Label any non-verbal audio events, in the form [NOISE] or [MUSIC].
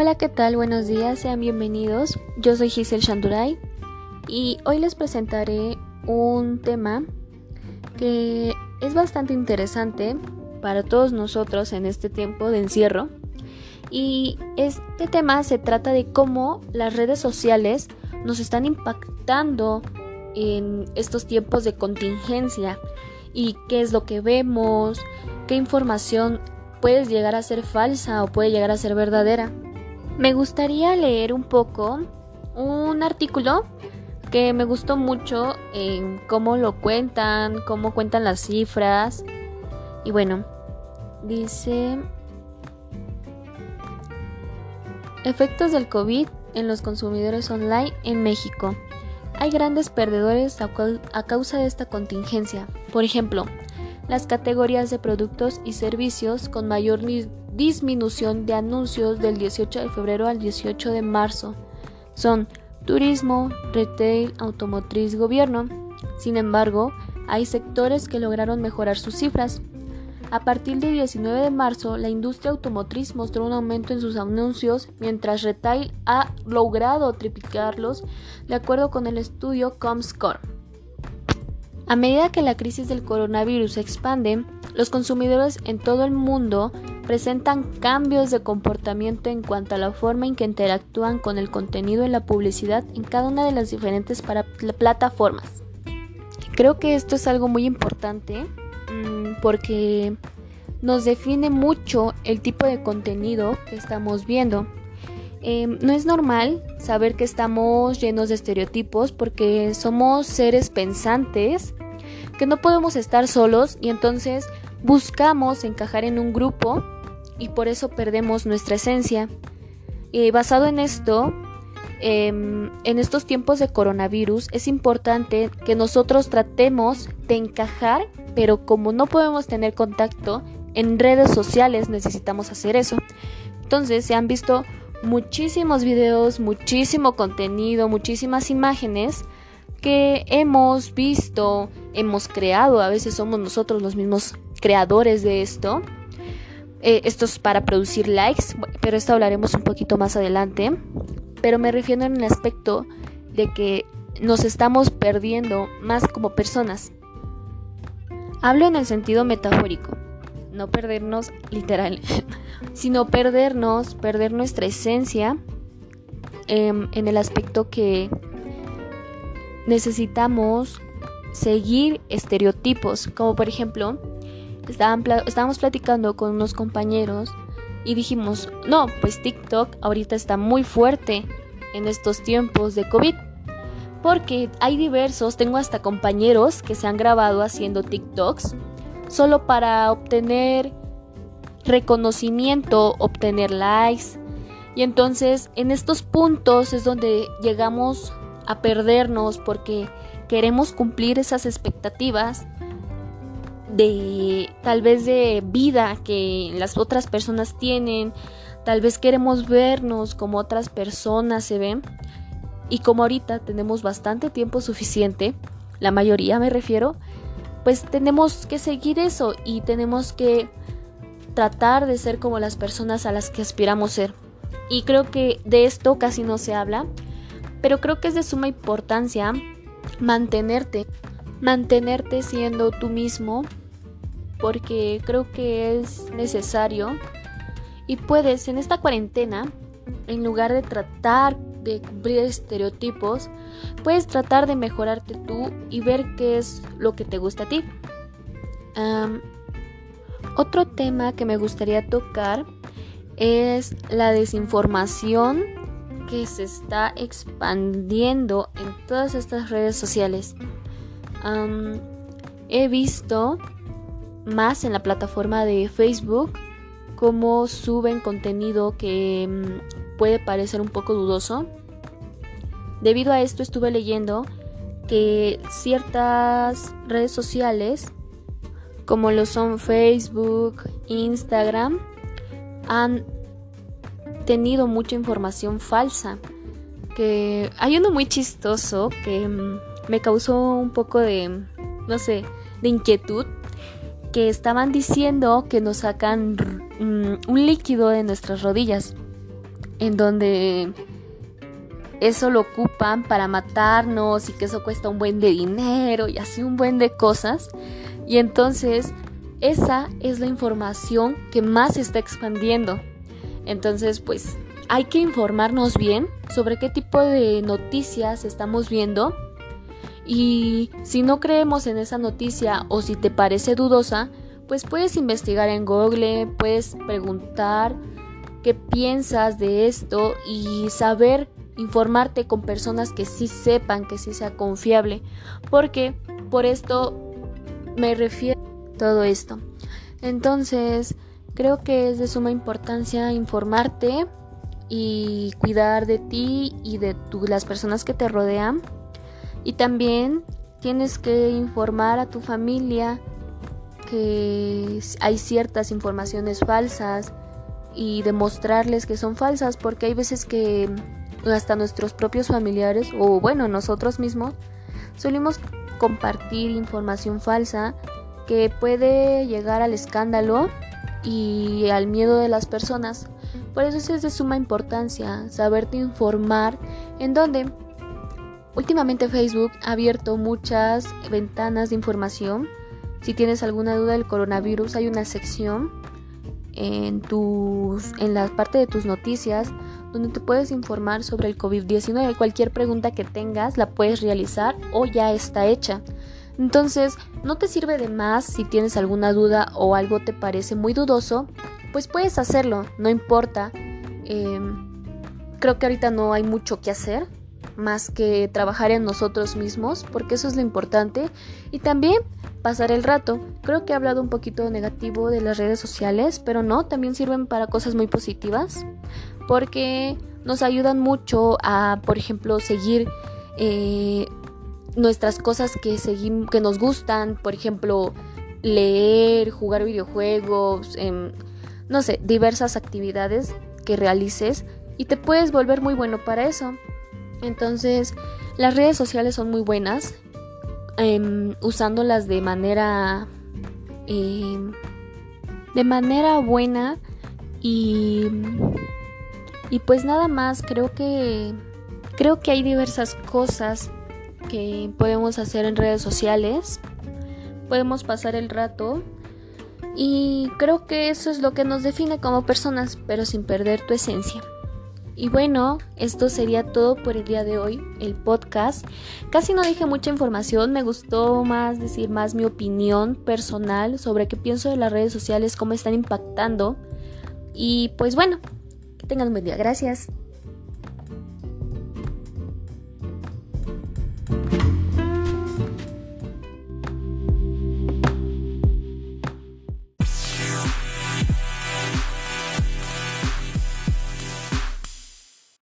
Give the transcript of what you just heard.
Hola, ¿qué tal? Buenos días, sean bienvenidos. Yo soy Giselle Shanduray y hoy les presentaré un tema que es bastante interesante para todos nosotros en este tiempo de encierro. Y este tema se trata de cómo las redes sociales nos están impactando en estos tiempos de contingencia y qué es lo que vemos, qué información puede llegar a ser falsa o puede llegar a ser verdadera. Me gustaría leer un poco un artículo que me gustó mucho en cómo lo cuentan, cómo cuentan las cifras. Y bueno, dice efectos del COVID en los consumidores online en México. Hay grandes perdedores a, causa de esta contingencia. Por ejemplo, las categorías de productos y servicios con mayor disminución de anuncios del 18 de febrero al 18 de marzo son turismo, retail, automotriz, gobierno. Sin embargo, hay sectores que lograron mejorar sus cifras. A partir del 19 de marzo, la industria automotriz mostró un aumento en sus anuncios, mientras retail ha logrado triplicarlos, de acuerdo con el estudio Comscore. A medida que la crisis del coronavirus se expande, los consumidores en todo el mundo presentan cambios de comportamiento en cuanto a la forma en que interactúan con el contenido y la publicidad en cada una de las diferentes plataformas. Creo que esto es algo muy importante mm, porque nos define mucho el tipo de contenido que estamos viendo. Em, no es normal saber que estamos llenos de estereotipos porque somos seres pensantes que no podemos estar solos y entonces buscamos encajar en un grupo y por eso perdemos nuestra esencia. Y basado en esto, em, en estos tiempos de coronavirus es importante que nosotros tratemos de encajar, pero como no podemos tener contacto en redes sociales necesitamos hacer eso. Entonces se han visto muchísimos videos, muchísimo contenido, muchísimas imágenes que hemos visto, hemos creado, a veces somos nosotros los mismos creadores de esto. Eh, esto es para producir likes, pero esto hablaremos un poquito más adelante. Pero me refiero en el aspecto de que nos estamos perdiendo más como personas. Hablo en el sentido metafórico, no perdernos literal, [LAUGHS] sino perdernos, perder nuestra esencia em, en el aspecto que necesitamos seguir estereotipos, como por ejemplo, estábamos platicando con unos compañeros y dijimos, no, pues TikTok ahorita está muy fuerte en estos tiempos de COVID. Porque hay diversos, tengo hasta compañeros que se han grabado haciendo TikToks solo para obtener reconocimiento, obtener likes. Y entonces en estos puntos es donde llegamos a perdernos porque queremos cumplir esas expectativas de tal vez de vida que las otras personas tienen, tal vez queremos vernos como otras personas se ven. Y como ahorita tenemos bastante tiempo suficiente, la mayoría me refiero, pues tenemos que seguir eso y tenemos que tratar de ser como las personas a las que aspiramos ser. Y creo que de esto casi no se habla pero creo que es de suma importancia mantenerte, mantenerte siendo tú mismo, porque creo que es necesario y puedes en esta cuarentena, en lugar de tratar de cumplir estereotipos, puedes tratar de mejorarte tú y ver qué es lo que te gusta a ti. otro tema que me gustaría tocar es la desinformación que se está expandiendo en todas estas redes sociales. he visto más en la plataforma de Facebook cómo suben contenido que mm, puede parecer un poco dudoso. Debido a esto estuve leyendo que ciertas redes sociales como lo son Facebook, Instagram, han tenido mucha información falsa. Que hay uno muy chistoso que mm, me causó un poco de, no sé, de inquietud. Que estaban diciendo que nos sacan mm, un líquido de nuestras rodillas. en donde eso lo ocupan para matarnos y que eso cuesta un buen de dinero y así un buen de cosas. Y entonces esa es la información que más se está expandiendo. Entonces, pues hay que informarnos bien sobre qué tipo de noticias estamos viendo. Y si no creemos en esa noticia o si te parece dudosa, pues puedes investigar en Google, puedes preguntar qué piensas de esto y saber informarte con personas que sí sepan, que sí sea confiable, porque por esto me refiero a todo esto. Entonces, creo que es de suma importancia informarte y cuidar de ti y de las personas que te rodean. Y también tienes que informar a tu familia que hay ciertas informaciones falsas y demostrarles que son falsas porque hay veces que hasta nuestros propios familiares o bueno nosotros mismos solimos compartir información falsa que puede llegar al escándalo y al miedo de las personas. Por eso es de suma importancia saberte informar en donde últimamente Facebook ha abierto muchas ventanas de información. Si tienes alguna duda del coronavirus, hay una sección en tus en la parte de tus noticias donde te puedes informar sobre el COVID-19. Cualquier pregunta que tengas la puedes realizar o ya está hecha. Entonces, no te sirve de más si tienes alguna duda o algo te parece muy dudoso, pues puedes hacerlo, no importa. Em, creo que ahorita no hay mucho que hacer más que trabajar en nosotros mismos, porque eso es lo importante. Y también pasar el rato. Creo que he hablado un poquito negativo de las redes sociales, pero no, también sirven para cosas muy positivas porque nos ayudan mucho a, por ejemplo, seguir eh, nuestras cosas que, que nos gustan, por ejemplo, leer, jugar videojuegos, em, no sé, diversas actividades que realices y te puedes volver muy bueno para eso. Entonces, las redes sociales son muy buenas, em, usándolas de manera... Em, de manera buena y y pues nada más, creo que creo que hay diversas cosas que podemos hacer en redes sociales. Podemos pasar el rato y creo que eso es lo que nos define como personas, pero sin perder tu esencia. Y bueno, esto sería todo por el día de hoy, el podcast. Casi no dije mucha información, me gustó más decir más mi opinión personal sobre qué pienso de las redes sociales, cómo están impactando. Y pues bueno, Tengan un buen día. Gracias.